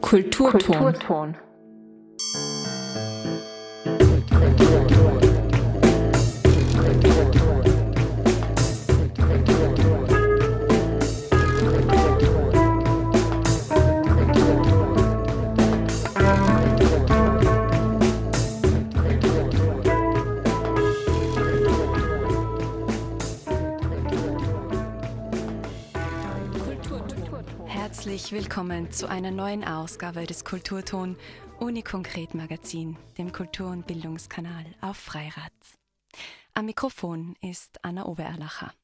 Kulturton. Herzlich willkommen zu einer neuen Ausgabe des Kulturton Unikonkret Magazin, dem Kultur- und Bildungskanal auf Freirad. Am Mikrofon ist Anna Obererlacher.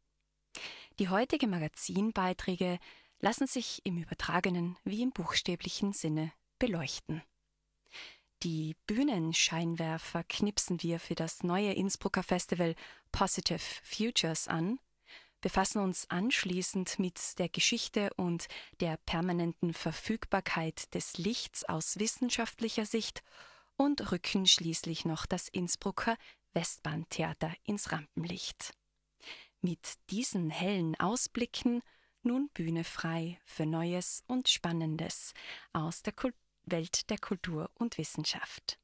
Die heutigen Magazinbeiträge lassen sich im übertragenen wie im buchstäblichen Sinne beleuchten. Die Bühnenscheinwerfer knipsen wir für das neue Innsbrucker Festival Positive Futures an, befassen uns anschließend mit der Geschichte und der permanenten Verfügbarkeit des Lichts aus wissenschaftlicher Sicht und rücken schließlich noch das Innsbrucker Westbahntheater ins Rampenlicht. Mit diesen hellen Ausblicken nun Bühne frei für Neues und Spannendes aus der Kult Welt der Kultur und Wissenschaft.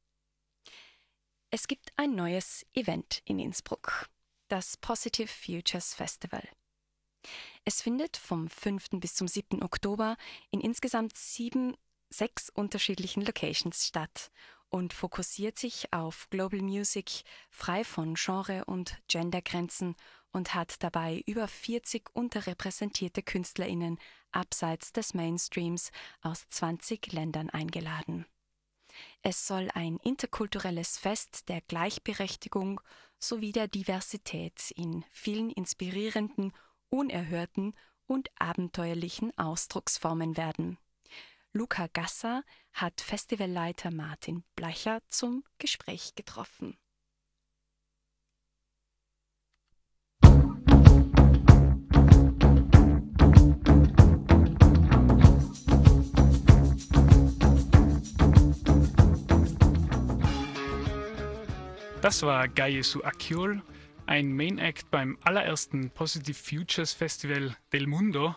Es gibt ein neues Event in Innsbruck, das Positive Futures Festival. Es findet vom 5. bis zum 7. Oktober in insgesamt sieben, sechs unterschiedlichen Locations statt und fokussiert sich auf Global Music frei von Genre- und Gendergrenzen und hat dabei über 40 unterrepräsentierte KünstlerInnen abseits des Mainstreams aus 20 Ländern eingeladen. Es soll ein interkulturelles Fest der Gleichberechtigung sowie der Diversität in vielen inspirierenden, unerhörten und abenteuerlichen Ausdrucksformen werden. Luca Gasser hat Festivalleiter Martin Bleicher zum Gespräch getroffen. Das war Gayesu Akiol, ein Main Act beim allerersten Positive Futures Festival del Mundo.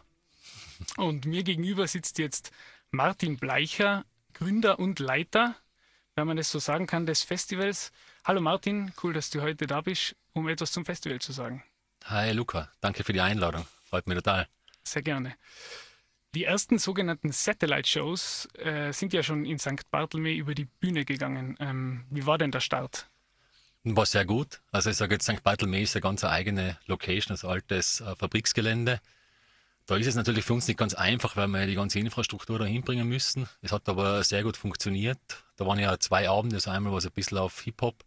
Und mir gegenüber sitzt jetzt Martin Bleicher, Gründer und Leiter, wenn man es so sagen kann, des Festivals. Hallo Martin, cool, dass du heute da bist, um etwas zum Festival zu sagen. Hi Luca, danke für die Einladung. Freut mich total. Sehr gerne. Die ersten sogenannten Satellite-Shows äh, sind ja schon in St. Barthelme über die Bühne gegangen. Ähm, wie war denn der Start? War sehr gut. Also ich sage jetzt, St. Barthelme ist eine ganz eigene Location, also altes äh, Fabriksgelände. Da ist es natürlich für uns nicht ganz einfach, weil wir die ganze Infrastruktur da hinbringen müssen. Es hat aber sehr gut funktioniert. Da waren ja zwei Abende, also einmal war es ein bisschen auf Hip-Hop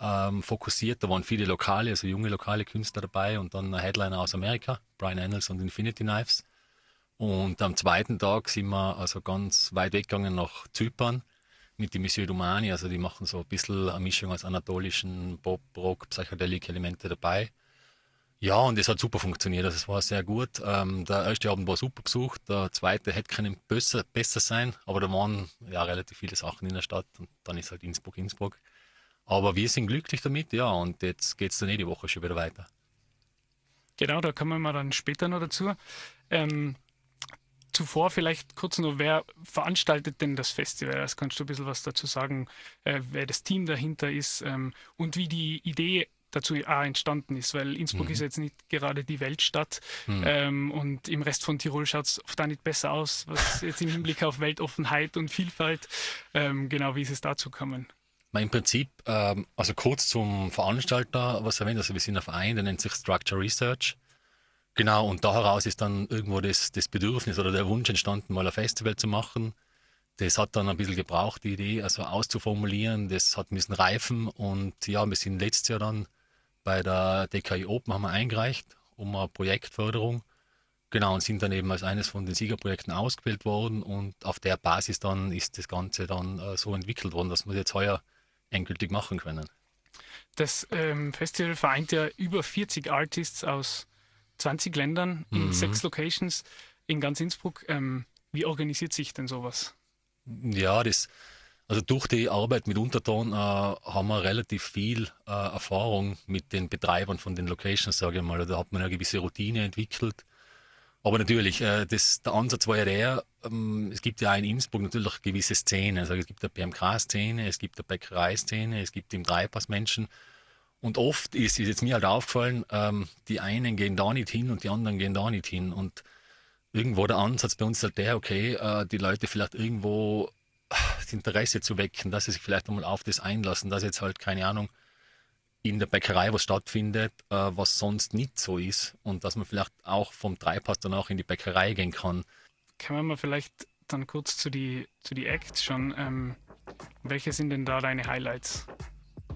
ähm, fokussiert. Da waren viele lokale, also junge lokale Künstler dabei und dann ein Headliner aus Amerika, Brian Annels und Infinity Knives. Und am zweiten Tag sind wir also ganz weit weggegangen nach Zypern mit die Monsieur Dumani. Also die machen so ein bisschen eine Mischung aus anatolischen Pop, Rock, Psychedelik-Elemente dabei. Ja, und es hat super funktioniert. Also es war sehr gut. Ähm, der erste Abend war super besucht, der zweite hätte können besser, besser sein, aber da waren ja relativ viele Sachen in der Stadt und dann ist halt Innsbruck, Innsbruck. Aber wir sind glücklich damit, ja, und jetzt geht es dann eh die Woche schon wieder weiter. Genau, da kommen wir dann später noch dazu. Ähm, zuvor vielleicht kurz noch, wer veranstaltet denn das Festival? Das kannst du ein bisschen was dazu sagen, äh, wer das Team dahinter ist ähm, und wie die Idee dazu auch entstanden ist, weil Innsbruck Mhm. ist jetzt nicht gerade die Weltstadt Mhm. ähm, und im Rest von Tirol schaut es oft auch nicht besser aus, was jetzt im Hinblick auf Weltoffenheit und Vielfalt, ähm, genau wie ist es dazu gekommen? Na, Im Prinzip, ähm, also kurz zum Veranstalter was erwähnt, also wir sind ein Verein, der nennt sich Structure Research. Genau, und da heraus ist dann irgendwo das, das Bedürfnis oder der Wunsch entstanden, mal ein Festival zu machen. Das hat dann ein bisschen gebraucht, die Idee, also auszuformulieren. Das hat ein bisschen reifen und ja, wir sind letztes Jahr dann bei der DKI Open haben wir eingereicht um eine Projektförderung. Genau, und sind dann eben als eines von den Siegerprojekten ausgewählt worden und auf der Basis dann ist das Ganze dann äh, so entwickelt worden, dass wir das jetzt heuer endgültig machen können. Das ähm, Festival vereint ja über 40 Artists aus 20 Ländern in Mhm. sechs Locations in ganz Innsbruck. Ähm, wie organisiert sich denn sowas? Ja, das, also durch die Arbeit mit Unterton äh, haben wir relativ viel äh, Erfahrung mit den Betreibern von den Locations, sage ich mal. Da hat man eine gewisse Routine entwickelt. Aber natürlich, äh, das, der Ansatz war ja der, ähm, es gibt ja in Innsbruck natürlich gewisse Szenen. Also es gibt eine BMK-Szene, es gibt eine Bäckerei-Szene, es gibt im Dreipass Menschen. Und oft ist, ist jetzt mir halt aufgefallen, ähm, die einen gehen da nicht hin und die anderen gehen da nicht hin. Und irgendwo der Ansatz bei uns ist halt der, okay, äh, die Leute vielleicht irgendwo das Interesse zu wecken, dass sie sich vielleicht einmal auf das einlassen, dass jetzt halt, keine Ahnung, in der Bäckerei was stattfindet, äh, was sonst nicht so ist und dass man vielleicht auch vom Dreipass danach in die Bäckerei gehen kann. Kann man mal vielleicht dann kurz zu die, zu die Acts schon, ähm, welche sind denn da deine Highlights?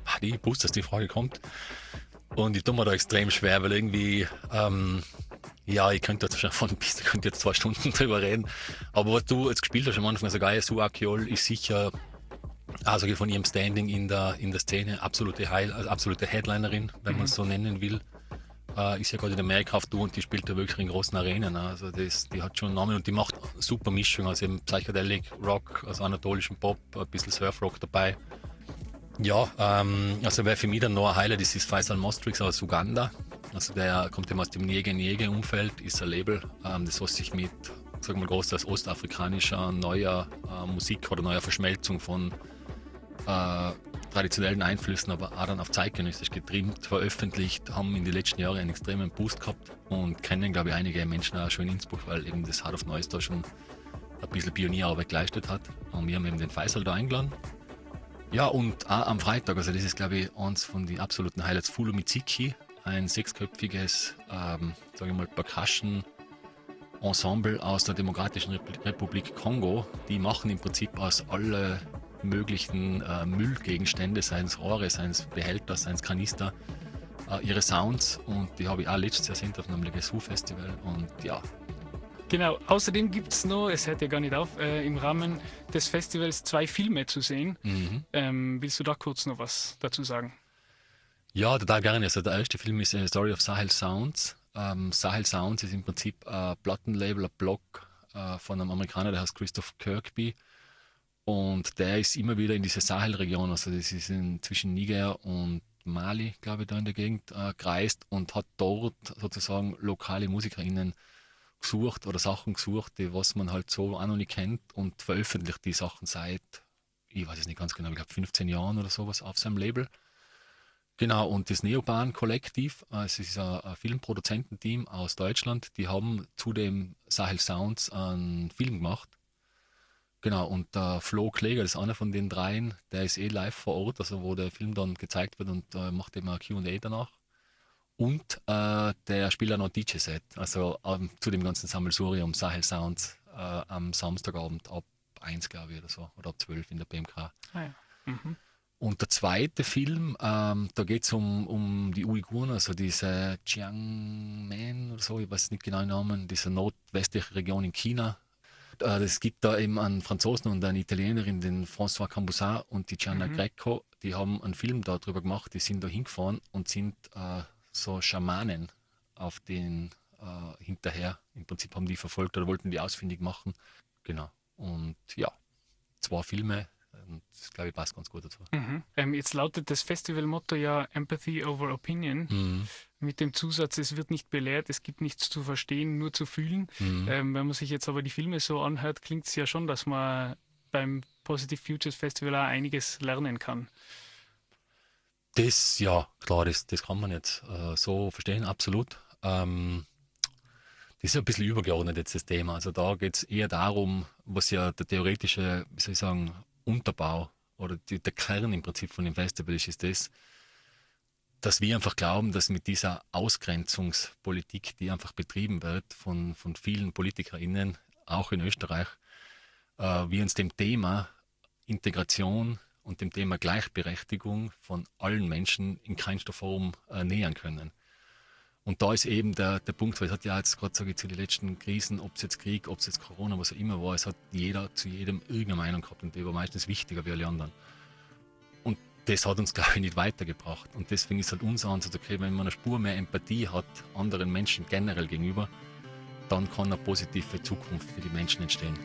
Ah, ich wusste, dass die Frage kommt und ich tue mir da extrem schwer, weil irgendwie, ähm, ja, ich könnte jetzt schon von bis, ich könnte jetzt zwei Stunden drüber reden, aber was du jetzt gespielt hast am Anfang, also Gaia Suakiol ist sicher also von ihrem Standing in der, in der Szene, absolute, Heil, also absolute Headlinerin, wenn mhm. man es so nennen will. Äh, ist ja gerade in Amerika auf Tour und die spielt da wirklich in großen Arenen. Also das, die hat schon einen Namen und die macht super Mischung, also eben Psychedelic Rock, also anatolischen Pop, ein bisschen Surfrock dabei. Ja, ähm, also wer für mich dann noch ein Highlight ist, ist Faisal Mostrix aus Uganda. Also der kommt eben aus dem Niege-Niege-Umfeld, ist ein Label, ähm, das was sich mit, sagen wir mal, groß als ostafrikanischer neuer äh, Musik oder neuer Verschmelzung von äh, traditionellen Einflüssen, aber auch dann auf zeitgenössisch getrimmt, veröffentlicht, haben in den letzten Jahren einen extremen Boost gehabt und kennen, glaube ich, einige Menschen auch schon in Innsbruck, weil eben das Heart of Noise da schon ein bisschen Pionierarbeit geleistet hat. Und wir haben eben den Faisal da eingeladen. Ja, und auch am Freitag, also das ist, glaube ich, eins von den absoluten Highlights, Fulu Miziki, ein sechsköpfiges, ähm, sage ich mal, Percussion Ensemble aus der Demokratischen Republik Kongo. Die machen im Prinzip aus alle möglichen äh, Müllgegenstände, seien es Rohre, seien es Behälter, seien es Kanister, äh, ihre Sounds und die habe ich auch letztes Jahr gesehen auf einem Legacy Festival und ja. Genau, außerdem gibt es noch, es hört ja gar nicht auf, äh, im Rahmen des Festivals zwei Filme zu sehen. Mhm. Ähm, willst du da kurz noch was dazu sagen? Ja, total gerne. Also der erste Film ist A Story of Sahel Sounds. Ähm, Sahel Sounds ist im Prinzip ein Plattenlabel, ein Blog äh, von einem Amerikaner, der heißt Christoph Kirkby. Und der ist immer wieder in diese Sahelregion, also das ist in, zwischen Niger und Mali, glaube ich, da in der Gegend äh, gereist und hat dort sozusagen lokale MusikerInnen gesucht oder Sachen gesucht, die was man halt so auch noch nicht kennt und veröffentlicht die Sachen seit, ich weiß es nicht ganz genau, ich glaube 15 Jahren oder sowas auf seinem Label. Genau, und das Neoban Kollektiv, äh, es ist ein, ein Filmproduzententeam aus Deutschland, die haben zu dem Sahel Sounds einen Film gemacht Genau, und der Flo Kläger, das ist einer von den dreien, der ist eh live vor Ort, also wo der Film dann gezeigt wird und äh, macht immer QA danach. Und äh, der spielt auch noch DJ-Set, also ähm, zu dem ganzen Sammelsurium Sahel Sounds äh, am Samstagabend ab 1, glaube ich, oder so, oder ab 12 in der BMK. Ah, ja. mhm. Und der zweite Film, ähm, da geht es um, um die Uiguren, also diese Jiangmen oder so, ich weiß nicht genau den Namen, diese nordwestliche Region in China, äh, es gibt da eben einen Franzosen und eine Italienerin, den François Cambussat und die Gianna mhm. Greco, die haben einen Film darüber gemacht, die sind da hingefahren und sind äh, so Schamanen auf den äh, hinterher. Im Prinzip haben die verfolgt oder wollten die ausfindig machen. Genau. Und ja, zwei Filme, und das, glaube ich, passt ganz gut dazu. Mhm. Ähm, jetzt lautet das Festivalmotto ja Empathy over Opinion. Mhm. Mit dem Zusatz, es wird nicht belehrt, es gibt nichts zu verstehen, nur zu fühlen. Mhm. Ähm, wenn man sich jetzt aber die Filme so anhört, klingt es ja schon, dass man beim Positive Futures Festival auch einiges lernen kann. Das, ja, klar, das, das kann man jetzt äh, so verstehen, absolut. Ähm, das ist ein bisschen übergeordnet jetzt das Thema. Also da geht es eher darum, was ja der theoretische, wie soll ich sagen, Unterbau oder die, der Kern im Prinzip von dem Festival ist, ist das, dass wir einfach glauben, dass mit dieser Ausgrenzungspolitik, die einfach betrieben wird von, von vielen PolitikerInnen, auch in Österreich, äh, wir uns dem Thema Integration und dem Thema Gleichberechtigung von allen Menschen in keinster Form äh, nähern können. Und da ist eben der, der Punkt, weil es hat ja jetzt gerade sage ich, zu den letzten Krisen, ob es jetzt Krieg, ob es jetzt Corona, was auch immer war, es hat jeder zu jedem irgendeine Meinung gehabt und die war meistens wichtiger wie alle anderen. Und das hat uns, glaube ich, nicht weitergebracht. Und deswegen ist halt unser Ansatz, okay, wenn man eine Spur mehr Empathie hat, anderen Menschen generell gegenüber, dann kann eine positive Zukunft für die Menschen entstehen.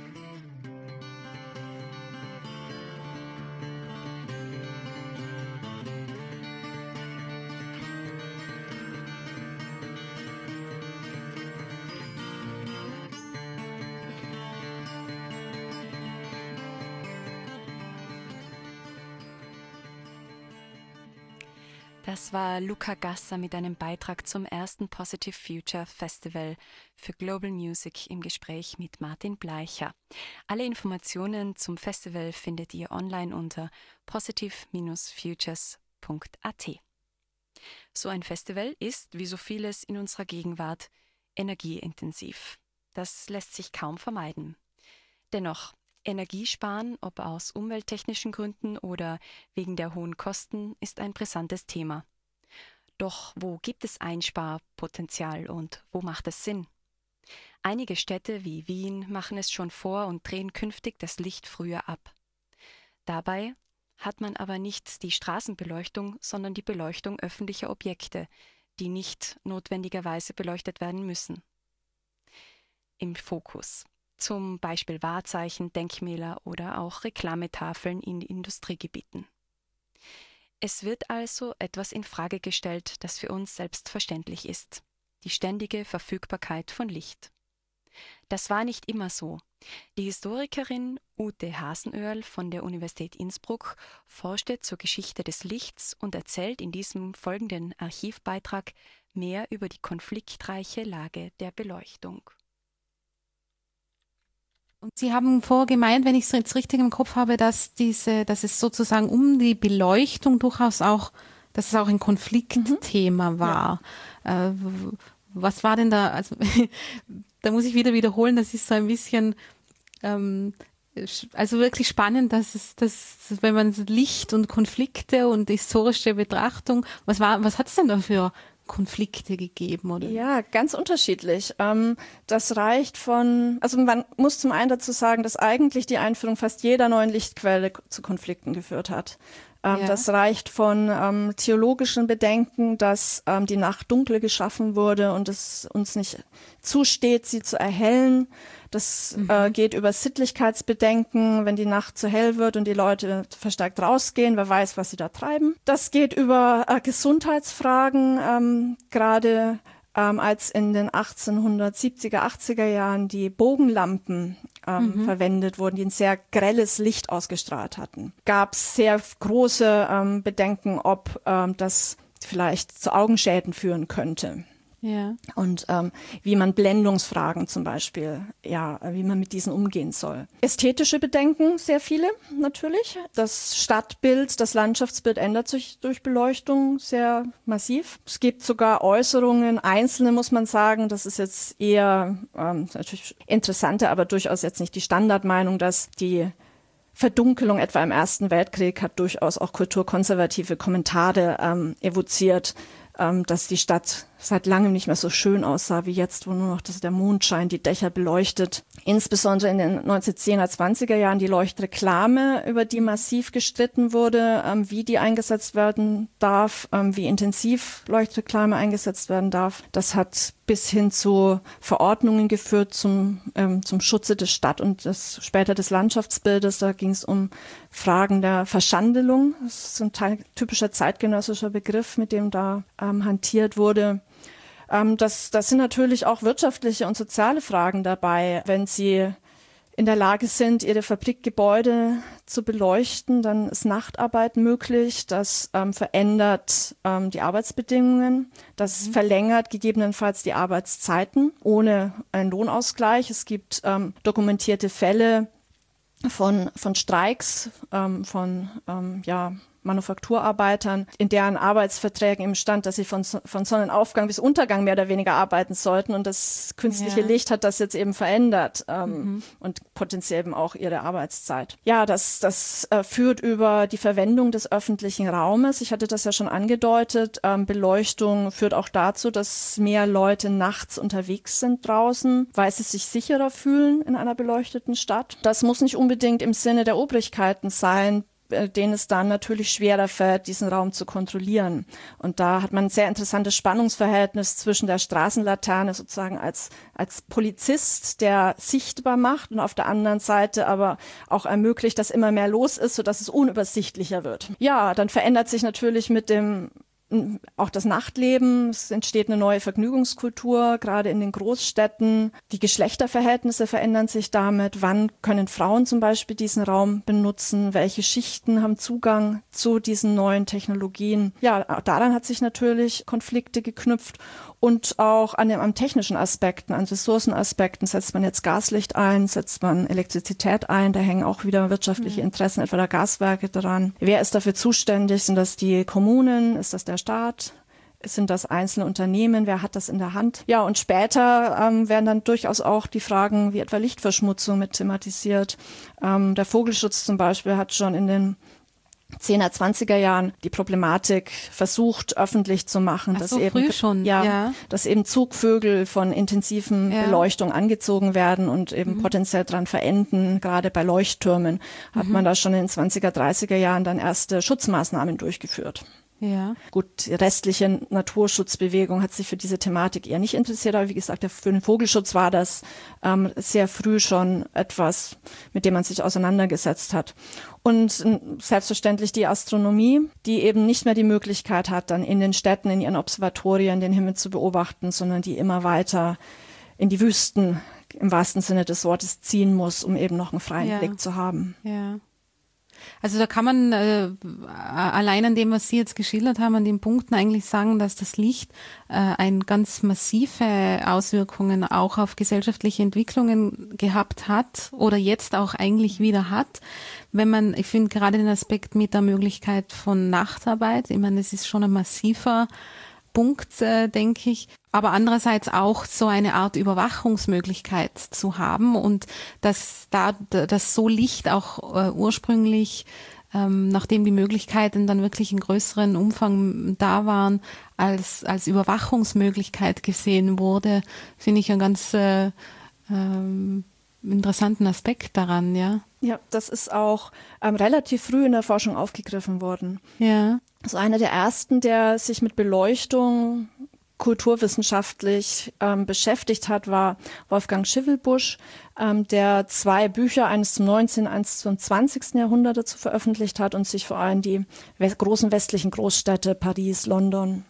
Das war Luca Gasser mit einem Beitrag zum ersten Positive Future Festival für Global Music im Gespräch mit Martin Bleicher. Alle Informationen zum Festival findet ihr online unter positive-futures.at. So ein Festival ist, wie so vieles in unserer Gegenwart, energieintensiv. Das lässt sich kaum vermeiden. Dennoch, Energiesparen, ob aus umwelttechnischen Gründen oder wegen der hohen Kosten, ist ein brisantes Thema. Doch wo gibt es Einsparpotenzial und wo macht es Sinn? Einige Städte wie Wien machen es schon vor und drehen künftig das Licht früher ab. Dabei hat man aber nicht die Straßenbeleuchtung, sondern die Beleuchtung öffentlicher Objekte, die nicht notwendigerweise beleuchtet werden müssen. Im Fokus zum Beispiel Wahrzeichen, Denkmäler oder auch Reklametafeln in Industriegebieten. Es wird also etwas in Frage gestellt, das für uns selbstverständlich ist: die ständige Verfügbarkeit von Licht. Das war nicht immer so. Die Historikerin Ute Hasenöhrl von der Universität Innsbruck forschte zur Geschichte des Lichts und erzählt in diesem folgenden Archivbeitrag mehr über die konfliktreiche Lage der Beleuchtung. Und Sie haben vorher gemeint, wenn ich es jetzt richtig im Kopf habe, dass diese, dass es sozusagen um die Beleuchtung durchaus auch, dass es auch ein Konfliktthema mhm. war. Ja. Äh, was war denn da? Also da muss ich wieder wiederholen, das ist so ein bisschen ähm, also wirklich spannend, dass es, dass, wenn man Licht und Konflikte und historische Betrachtung, was war, was hat es denn da für Konflikte gegeben, oder? Ja, ganz unterschiedlich. Ähm, das reicht von, also man muss zum einen dazu sagen, dass eigentlich die Einführung fast jeder neuen Lichtquelle zu Konflikten geführt hat. Ähm, ja. Das reicht von ähm, theologischen Bedenken, dass ähm, die Nacht dunkel geschaffen wurde und es uns nicht zusteht, sie zu erhellen, das mhm. äh, geht über Sittlichkeitsbedenken, wenn die Nacht zu hell wird und die Leute verstärkt rausgehen, wer weiß, was sie da treiben. Das geht über äh, Gesundheitsfragen, ähm, gerade ähm, als in den 1870er, 80er Jahren die Bogenlampen ähm, mhm. verwendet wurden, die ein sehr grelles Licht ausgestrahlt hatten, gab es sehr große ähm, Bedenken, ob ähm, das vielleicht zu Augenschäden führen könnte. Ja. Und ähm, wie man Blendungsfragen zum Beispiel, ja, wie man mit diesen umgehen soll. Ästhetische Bedenken, sehr viele natürlich. Das Stadtbild, das Landschaftsbild ändert sich durch Beleuchtung sehr massiv. Es gibt sogar Äußerungen, einzelne muss man sagen, das ist jetzt eher ähm, natürlich interessanter, aber durchaus jetzt nicht die Standardmeinung, dass die Verdunkelung etwa im Ersten Weltkrieg hat durchaus auch kulturkonservative Kommentare ähm, evoziert ähm, dass die Stadt seit langem nicht mehr so schön aussah wie jetzt, wo nur noch das, der Mondschein die Dächer beleuchtet. Insbesondere in den 1910er, 20er Jahren die Leuchtreklame, über die massiv gestritten wurde, ähm, wie die eingesetzt werden darf, ähm, wie intensiv Leuchtreklame eingesetzt werden darf. Das hat bis hin zu Verordnungen geführt zum, ähm, zum Schutze des Stadt- und des, später des Landschaftsbildes. Da ging es um Fragen der Verschandelung. Das ist ein typischer zeitgenössischer Begriff, mit dem da ähm, hantiert wurde. Ähm, das, das sind natürlich auch wirtschaftliche und soziale Fragen dabei. Wenn Sie in der Lage sind, ihre Fabrikgebäude zu beleuchten, dann ist Nachtarbeit möglich. Das ähm, verändert ähm, die Arbeitsbedingungen. Das mhm. verlängert gegebenenfalls die Arbeitszeiten ohne einen Lohnausgleich. Es gibt ähm, dokumentierte Fälle von, von Streiks, ähm, von ähm, ja, Manufakturarbeitern, in deren Arbeitsverträgen im stand, dass sie von, von Sonnenaufgang bis Untergang mehr oder weniger arbeiten sollten. Und das künstliche ja. Licht hat das jetzt eben verändert ähm, mhm. und potenziell eben auch ihre Arbeitszeit. Ja, das, das äh, führt über die Verwendung des öffentlichen Raumes. Ich hatte das ja schon angedeutet. Ähm, Beleuchtung führt auch dazu, dass mehr Leute nachts unterwegs sind draußen, weil sie sich sicherer fühlen in einer beleuchteten Stadt. Das muss nicht unbedingt im Sinne der Obrigkeiten sein, denen es dann natürlich schwerer fällt, diesen Raum zu kontrollieren. Und da hat man ein sehr interessantes Spannungsverhältnis zwischen der Straßenlaterne sozusagen als, als Polizist, der sichtbar macht und auf der anderen Seite aber auch ermöglicht, dass immer mehr los ist, sodass es unübersichtlicher wird. Ja, dann verändert sich natürlich mit dem auch das Nachtleben, es entsteht eine neue Vergnügungskultur, gerade in den Großstädten. Die Geschlechterverhältnisse verändern sich damit. Wann können Frauen zum Beispiel diesen Raum benutzen? Welche Schichten haben Zugang zu diesen neuen Technologien? Ja, daran hat sich natürlich Konflikte geknüpft und auch an an technischen Aspekten, an Ressourcenaspekten. Setzt man jetzt Gaslicht ein, setzt man Elektrizität ein, da hängen auch wieder wirtschaftliche mhm. Interessen etwa der Gaswerke dran. Wer ist dafür zuständig? Sind das die Kommunen? Ist das der Staat? Sind das einzelne Unternehmen? Wer hat das in der Hand? Ja, und später ähm, werden dann durchaus auch die Fragen wie etwa Lichtverschmutzung mit thematisiert. Ähm, der Vogelschutz zum Beispiel hat schon in den 10er, 20er Jahren die Problematik versucht öffentlich zu machen, Ach dass so, eben schon. Ja, ja, dass eben Zugvögel von intensiven ja. Beleuchtung angezogen werden und eben mhm. potenziell dran verenden. Gerade bei Leuchttürmen hat mhm. man da schon in den 20er, 30er Jahren dann erste Schutzmaßnahmen durchgeführt. Ja. Gut, die restliche Naturschutzbewegung hat sich für diese Thematik eher nicht interessiert, aber wie gesagt, für den Vogelschutz war das ähm, sehr früh schon etwas, mit dem man sich auseinandergesetzt hat. Und äh, selbstverständlich die Astronomie, die eben nicht mehr die Möglichkeit hat, dann in den Städten, in ihren Observatorien den Himmel zu beobachten, sondern die immer weiter in die Wüsten im wahrsten Sinne des Wortes ziehen muss, um eben noch einen freien ja. Blick zu haben. Ja. Also da kann man äh, allein an dem, was Sie jetzt geschildert haben, an den Punkten eigentlich sagen, dass das Licht äh, ein ganz massive Auswirkungen auch auf gesellschaftliche Entwicklungen gehabt hat oder jetzt auch eigentlich wieder hat. Wenn man, ich finde gerade den Aspekt mit der Möglichkeit von Nachtarbeit, ich meine, es ist schon ein massiver Punkt, äh, denke ich. Aber andererseits auch so eine Art Überwachungsmöglichkeit zu haben und dass da dass so Licht auch äh, ursprünglich ähm, nachdem die Möglichkeiten dann wirklich in größeren Umfang da waren, als, als Überwachungsmöglichkeit gesehen wurde, finde ich einen ganz äh, ähm, interessanten Aspekt daran, ja. Ja, das ist auch ähm, relativ früh in der Forschung aufgegriffen worden. Ja. Also einer der ersten, der sich mit Beleuchtung kulturwissenschaftlich ähm, beschäftigt hat, war Wolfgang Schivelbusch, ähm, der zwei Bücher, eines zum 19., eines zum 20. Jahrhundert dazu veröffentlicht hat und sich vor allem die großen westlichen Großstädte Paris, London,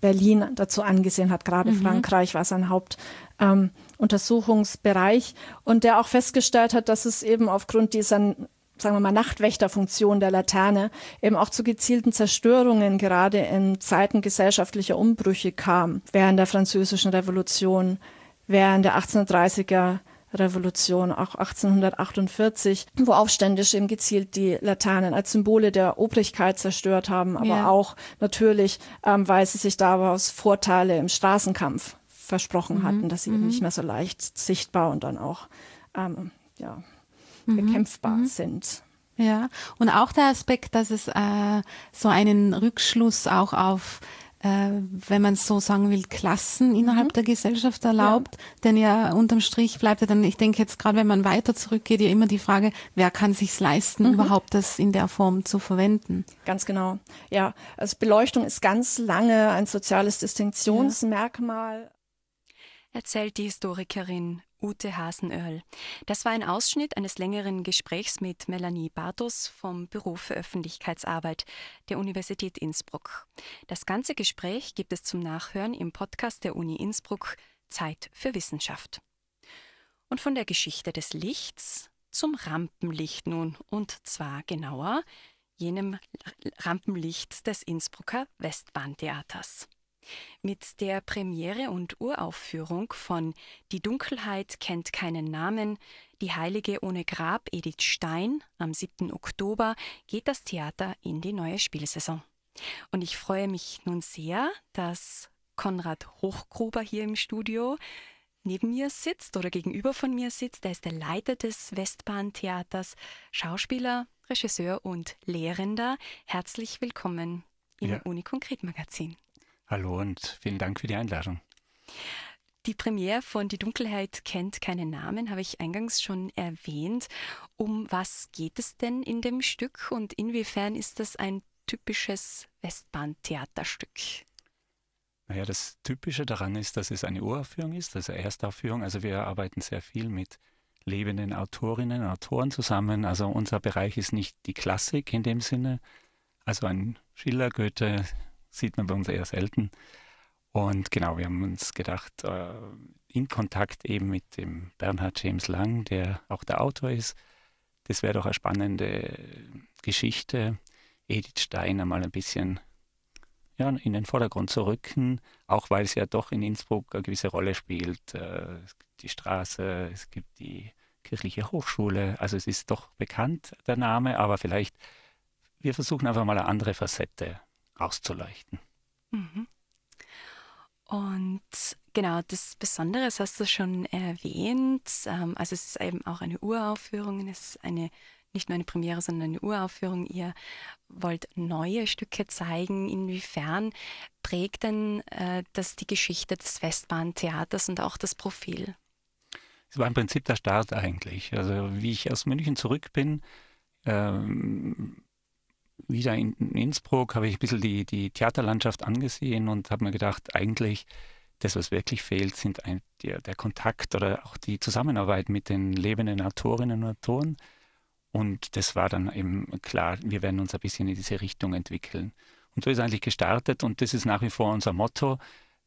Berlin dazu angesehen hat. Gerade mhm. Frankreich war sein Hauptuntersuchungsbereich ähm, und der auch festgestellt hat, dass es eben aufgrund dieser sagen wir mal, Nachtwächterfunktion der Laterne eben auch zu gezielten Zerstörungen gerade in Zeiten gesellschaftlicher Umbrüche kam, während der Französischen Revolution, während der 1830er Revolution, auch 1848, wo Aufständische eben gezielt die Laternen als Symbole der Obrigkeit zerstört haben, aber ja. auch natürlich, ähm, weil sie sich daraus Vorteile im Straßenkampf versprochen mhm. hatten, dass sie mhm. eben nicht mehr so leicht sichtbar und dann auch ähm, ja, mhm. bekämpfbar mhm. sind. Ja, und auch der Aspekt, dass es äh, so einen Rückschluss auch auf äh, wenn man so sagen will, Klassen innerhalb mhm. der Gesellschaft erlaubt. Ja. Denn ja, unterm Strich bleibt ja dann, ich denke jetzt gerade, wenn man weiter zurückgeht, ja immer die Frage, wer kann sich's leisten, mhm. überhaupt das in der Form zu verwenden. Ganz genau. Ja, also Beleuchtung ist ganz lange ein soziales Distinktionsmerkmal. Erzählt die Historikerin Ute Hasenöhrl. Das war ein Ausschnitt eines längeren Gesprächs mit Melanie Bartos vom Büro für Öffentlichkeitsarbeit der Universität Innsbruck. Das ganze Gespräch gibt es zum Nachhören im Podcast der Uni Innsbruck Zeit für Wissenschaft. Und von der Geschichte des Lichts zum Rampenlicht nun, und zwar genauer jenem Rampenlicht des Innsbrucker Westbahntheaters. Mit der Premiere und Uraufführung von Die Dunkelheit kennt keinen Namen, Die Heilige ohne Grab Edith Stein am 7. Oktober geht das Theater in die neue Spielsaison. Und ich freue mich nun sehr, dass Konrad Hochgruber hier im Studio neben mir sitzt oder gegenüber von mir sitzt. Er ist der Leiter des Westbahntheaters, Schauspieler, Regisseur und Lehrender. Herzlich willkommen im ja. Uni Konkret Magazin. Hallo und vielen Dank für die Einladung. Die Premiere von Die Dunkelheit kennt keinen Namen, habe ich eingangs schon erwähnt. Um was geht es denn in dem Stück und inwiefern ist das ein typisches Westbahntheaterstück? Naja, das Typische daran ist, dass es eine Uraufführung ist, also Erstaufführung. Also wir arbeiten sehr viel mit lebenden Autorinnen und Autoren zusammen. Also unser Bereich ist nicht die Klassik in dem Sinne, also ein Schiller, Goethe, sieht man bei uns eher selten. Und genau, wir haben uns gedacht, äh, in Kontakt eben mit dem Bernhard James Lang, der auch der Autor ist, das wäre doch eine spannende Geschichte, Edith Steiner mal ein bisschen ja, in den Vordergrund zu rücken, auch weil es ja doch in Innsbruck eine gewisse Rolle spielt. Äh, es gibt die Straße, es gibt die kirchliche Hochschule, also es ist doch bekannt, der Name, aber vielleicht, wir versuchen einfach mal eine andere Facette auszuleuchten. Mhm. Und genau, das Besondere das hast du schon erwähnt. Ähm, also es ist eben auch eine Uraufführung, es ist eine nicht nur eine Premiere, sondern eine Uraufführung. Ihr wollt neue Stücke zeigen. Inwiefern prägt denn äh, das die Geschichte des Westbahntheaters und auch das Profil? Es war im Prinzip der Start eigentlich. Also wie ich aus München zurück bin, ähm, wieder in Innsbruck, habe ich ein bisschen die, die Theaterlandschaft angesehen und habe mir gedacht, eigentlich das, was wirklich fehlt, sind ein, der, der, Kontakt oder auch die Zusammenarbeit mit den lebenden Autorinnen und Autoren. Und das war dann eben klar, wir werden uns ein bisschen in diese Richtung entwickeln. Und so ist eigentlich gestartet und das ist nach wie vor unser Motto.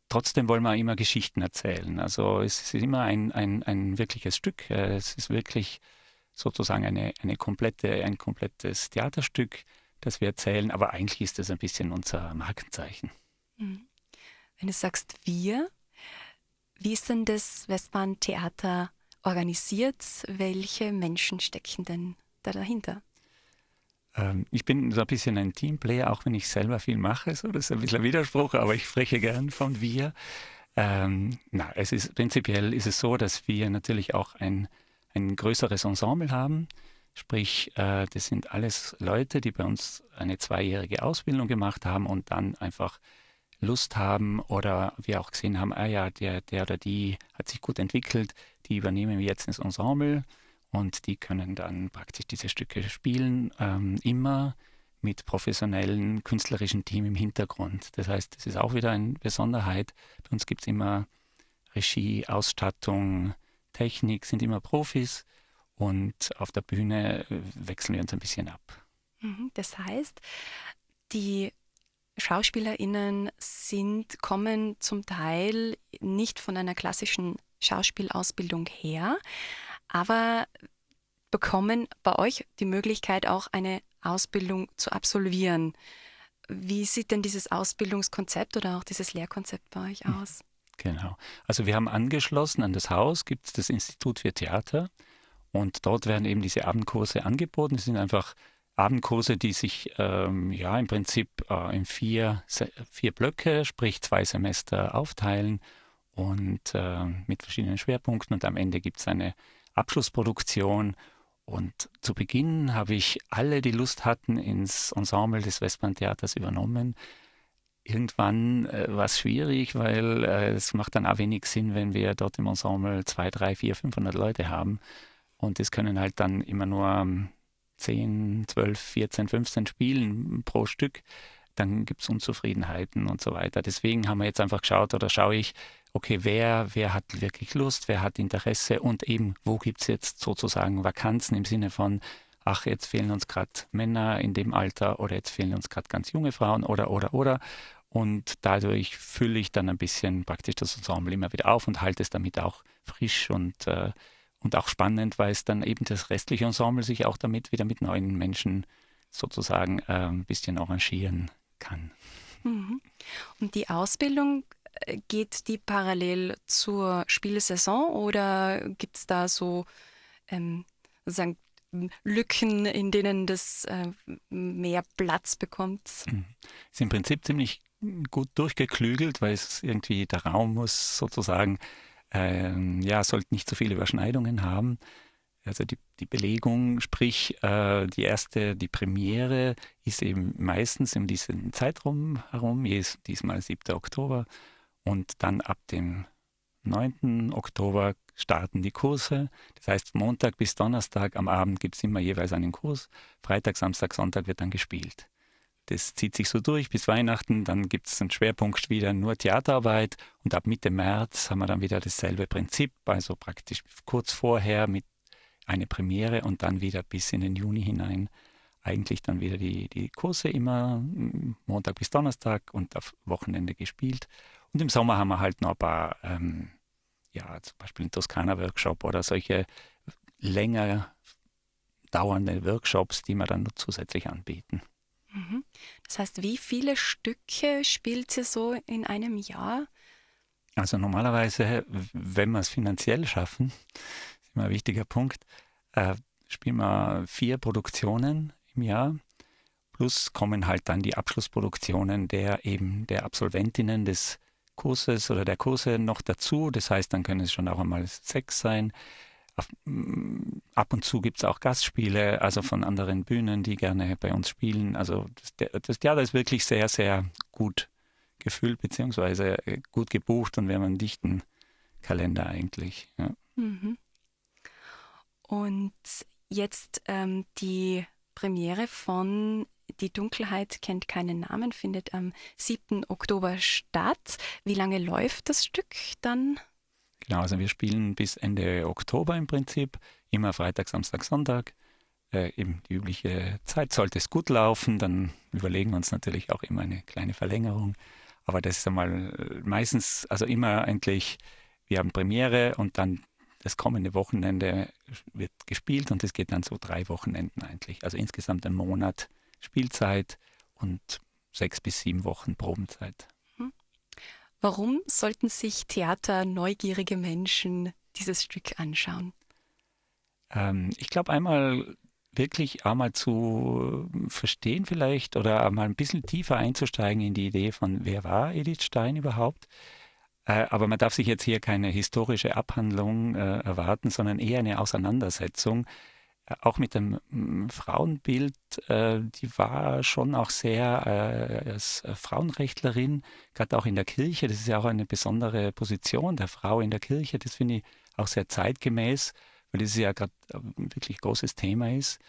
Trotzdem wollen wir immer Geschichten erzählen. Also es ist immer ein, ein, ein wirkliches Stück. Es ist wirklich sozusagen eine, eine komplette, ein komplettes Theaterstück, das wir erzählen. Aber eigentlich ist das ein bisschen unser Markenzeichen. Mhm. Wenn du sagst wir, wie ist denn das Westbahn-Theater organisiert? Welche Menschen stecken denn da dahinter? Ähm, ich bin so ein bisschen ein Teamplayer, auch wenn ich selber viel mache. So, das ist ein bisschen ein Widerspruch, aber ich spreche gern von wir. Ähm, na, es ist prinzipiell ist es so, dass wir natürlich auch ein, ein größeres Ensemble haben. Sprich, äh, das sind alles Leute, die bei uns eine zweijährige Ausbildung gemacht haben und dann einfach Lust haben oder wir auch gesehen haben, ah ja, der, der oder die hat sich gut entwickelt, die übernehmen wir jetzt ins Ensemble und die können dann praktisch diese Stücke spielen, ähm, immer mit professionellen künstlerischen Team im Hintergrund. Das heißt, das ist auch wieder eine Besonderheit. Bei uns gibt es immer Regie, Ausstattung, Technik, sind immer Profis und auf der Bühne äh, wechseln wir uns ein bisschen ab. Mhm, das heißt, die SchauspielerInnen sind, kommen zum Teil nicht von einer klassischen Schauspielausbildung her, aber bekommen bei euch die Möglichkeit, auch eine Ausbildung zu absolvieren. Wie sieht denn dieses Ausbildungskonzept oder auch dieses Lehrkonzept bei euch hm. aus? Genau. Also wir haben angeschlossen an das Haus, gibt es das Institut für Theater und dort werden eben diese Abendkurse angeboten. Das sind einfach Abendkurse, die sich ähm, ja im Prinzip äh, in vier, vier Blöcke, sprich zwei Semester aufteilen und äh, mit verschiedenen Schwerpunkten und am Ende gibt es eine Abschlussproduktion. Und zu Beginn habe ich alle, die Lust hatten, ins Ensemble des Westbahntheaters übernommen. Irgendwann äh, war es schwierig, weil äh, es macht dann auch wenig Sinn, wenn wir dort im Ensemble zwei, drei, vier, 500 Leute haben. Und es können halt dann immer nur 10, 12, 14, 15 spielen pro Stück. Dann gibt es Unzufriedenheiten und so weiter. Deswegen haben wir jetzt einfach geschaut oder schaue ich, okay, wer, wer hat wirklich Lust, wer hat Interesse und eben, wo gibt es jetzt sozusagen Vakanzen im Sinne von, ach, jetzt fehlen uns gerade Männer in dem Alter oder jetzt fehlen uns gerade ganz junge Frauen oder, oder, oder. Und dadurch fülle ich dann ein bisschen praktisch das Ensemble immer wieder auf und halte es damit auch frisch und, äh, und auch spannend, weil es dann eben das restliche Ensemble sich auch damit wieder mit neuen Menschen sozusagen äh, ein bisschen arrangieren kann. Mhm. Und die Ausbildung geht die parallel zur Spielsaison oder gibt es da so ähm, sozusagen Lücken, in denen das äh, mehr Platz bekommt? Mhm. Ist im Prinzip ziemlich gut durchgeklügelt, weil es irgendwie der Raum muss sozusagen, ähm, ja, sollte nicht so viele Überschneidungen haben. Also die, die Belegung, sprich äh, die erste, die Premiere ist eben meistens in diesem Zeitraum herum, diesmal 7. Oktober und dann ab dem 9. Oktober starten die Kurse. Das heißt, Montag bis Donnerstag am Abend gibt es immer jeweils einen Kurs. Freitag, Samstag, Sonntag wird dann gespielt. Das zieht sich so durch bis Weihnachten. Dann gibt es einen Schwerpunkt wieder nur Theaterarbeit. Und ab Mitte März haben wir dann wieder dasselbe Prinzip. Also praktisch kurz vorher mit einer Premiere und dann wieder bis in den Juni hinein eigentlich dann wieder die, die Kurse immer mm, Montag bis Donnerstag und auf Wochenende gespielt. Und im Sommer haben wir halt noch ein paar, ähm, ja, zum Beispiel einen Toskana-Workshop oder solche länger dauernde Workshops, die wir dann zusätzlich anbieten. Mhm. Das heißt, wie viele Stücke spielt ihr so in einem Jahr? Also normalerweise, wenn wir es finanziell schaffen, ist immer ein wichtiger Punkt, äh, spielen wir vier Produktionen im Jahr. Plus kommen halt dann die Abschlussproduktionen der eben der Absolventinnen des Kurses oder der Kurse noch dazu. Das heißt, dann können es schon auch einmal sechs sein. Mm, ab und zu gibt es auch Gastspiele, also von anderen Bühnen, die gerne bei uns spielen. Also das, das Theater ist wirklich sehr, sehr gut gefüllt beziehungsweise äh, gut gebucht und wir haben einen dichten Kalender eigentlich. Ja. Mhm. Und jetzt ähm, die Premiere von Die Dunkelheit kennt keinen Namen, findet am 7. Oktober statt. Wie lange läuft das Stück dann? Genau, also wir spielen bis Ende Oktober im Prinzip, immer Freitag, Samstag, Sonntag. Äh, eben die übliche Zeit sollte es gut laufen, dann überlegen wir uns natürlich auch immer eine kleine Verlängerung. Aber das ist einmal meistens, also immer eigentlich, wir haben Premiere und dann das kommende Wochenende wird gespielt und es geht dann so drei Wochenenden eigentlich. Also insgesamt ein Monat Spielzeit und sechs bis sieben Wochen Probenzeit. Warum sollten sich Theater neugierige Menschen dieses Stück anschauen? Ähm, ich glaube einmal wirklich einmal zu verstehen vielleicht oder einmal ein bisschen tiefer einzusteigen in die Idee von, wer war Edith Stein überhaupt? Äh, aber man darf sich jetzt hier keine historische Abhandlung äh, erwarten, sondern eher eine Auseinandersetzung. Auch mit dem mm, Frauenbild, äh, die war schon auch sehr äh, als Frauenrechtlerin, gerade auch in der Kirche. Das ist ja auch eine besondere Position der Frau in der Kirche. Das finde ich auch sehr zeitgemäß weil das ja gerade ein äh, wirklich großes Thema ist.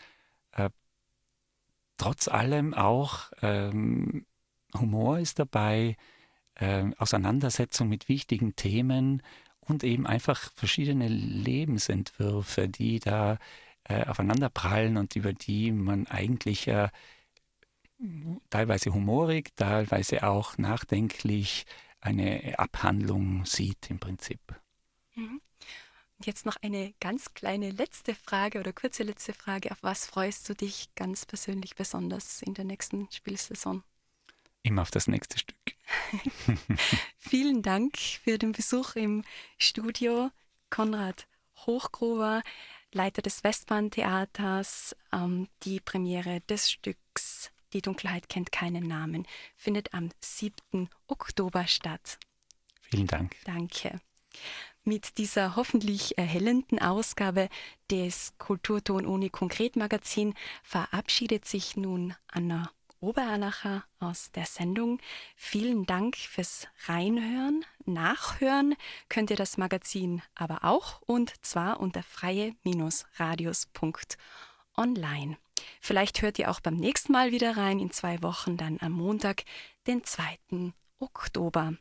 Trotz allem auch ähm, Humor ist dabei, äh, Auseinandersetzung mit wichtigen Themen und eben einfach verschiedene Lebensentwürfe, die da äh, aufeinander prallen und über die man eigentlich äh, teilweise humorig, teilweise auch nachdenklich eine Abhandlung sieht im Prinzip. Mhm. Und jetzt noch eine ganz kleine letzte Frage oder kurze letzte Frage. Auf was freust du dich ganz persönlich besonders in der nächsten Spielsaison? Immer auf das nächste Stück. Vielen Dank für den Besuch im Studio. Konrad Hochgruber, Leiter des Westbahntheaters. Ähm, die Premiere des Stücks Die Dunkelheit kennt keinen Namen findet am 7. Oktober statt. Vielen Dank. Danke. Mit dieser hoffentlich erhellenden Ausgabe des Kulturton Uni Konkret Magazin verabschiedet sich nun Anna Obererlacher aus der Sendung. Vielen Dank fürs Reinhören. Nachhören könnt ihr das Magazin aber auch und zwar unter freie-radios.online. Vielleicht hört ihr auch beim nächsten Mal wieder rein, in zwei Wochen, dann am Montag, den 2. Oktober.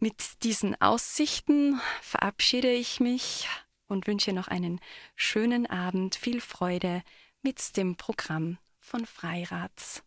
Mit diesen Aussichten verabschiede ich mich und wünsche noch einen schönen Abend, viel Freude mit dem Programm von Freirats.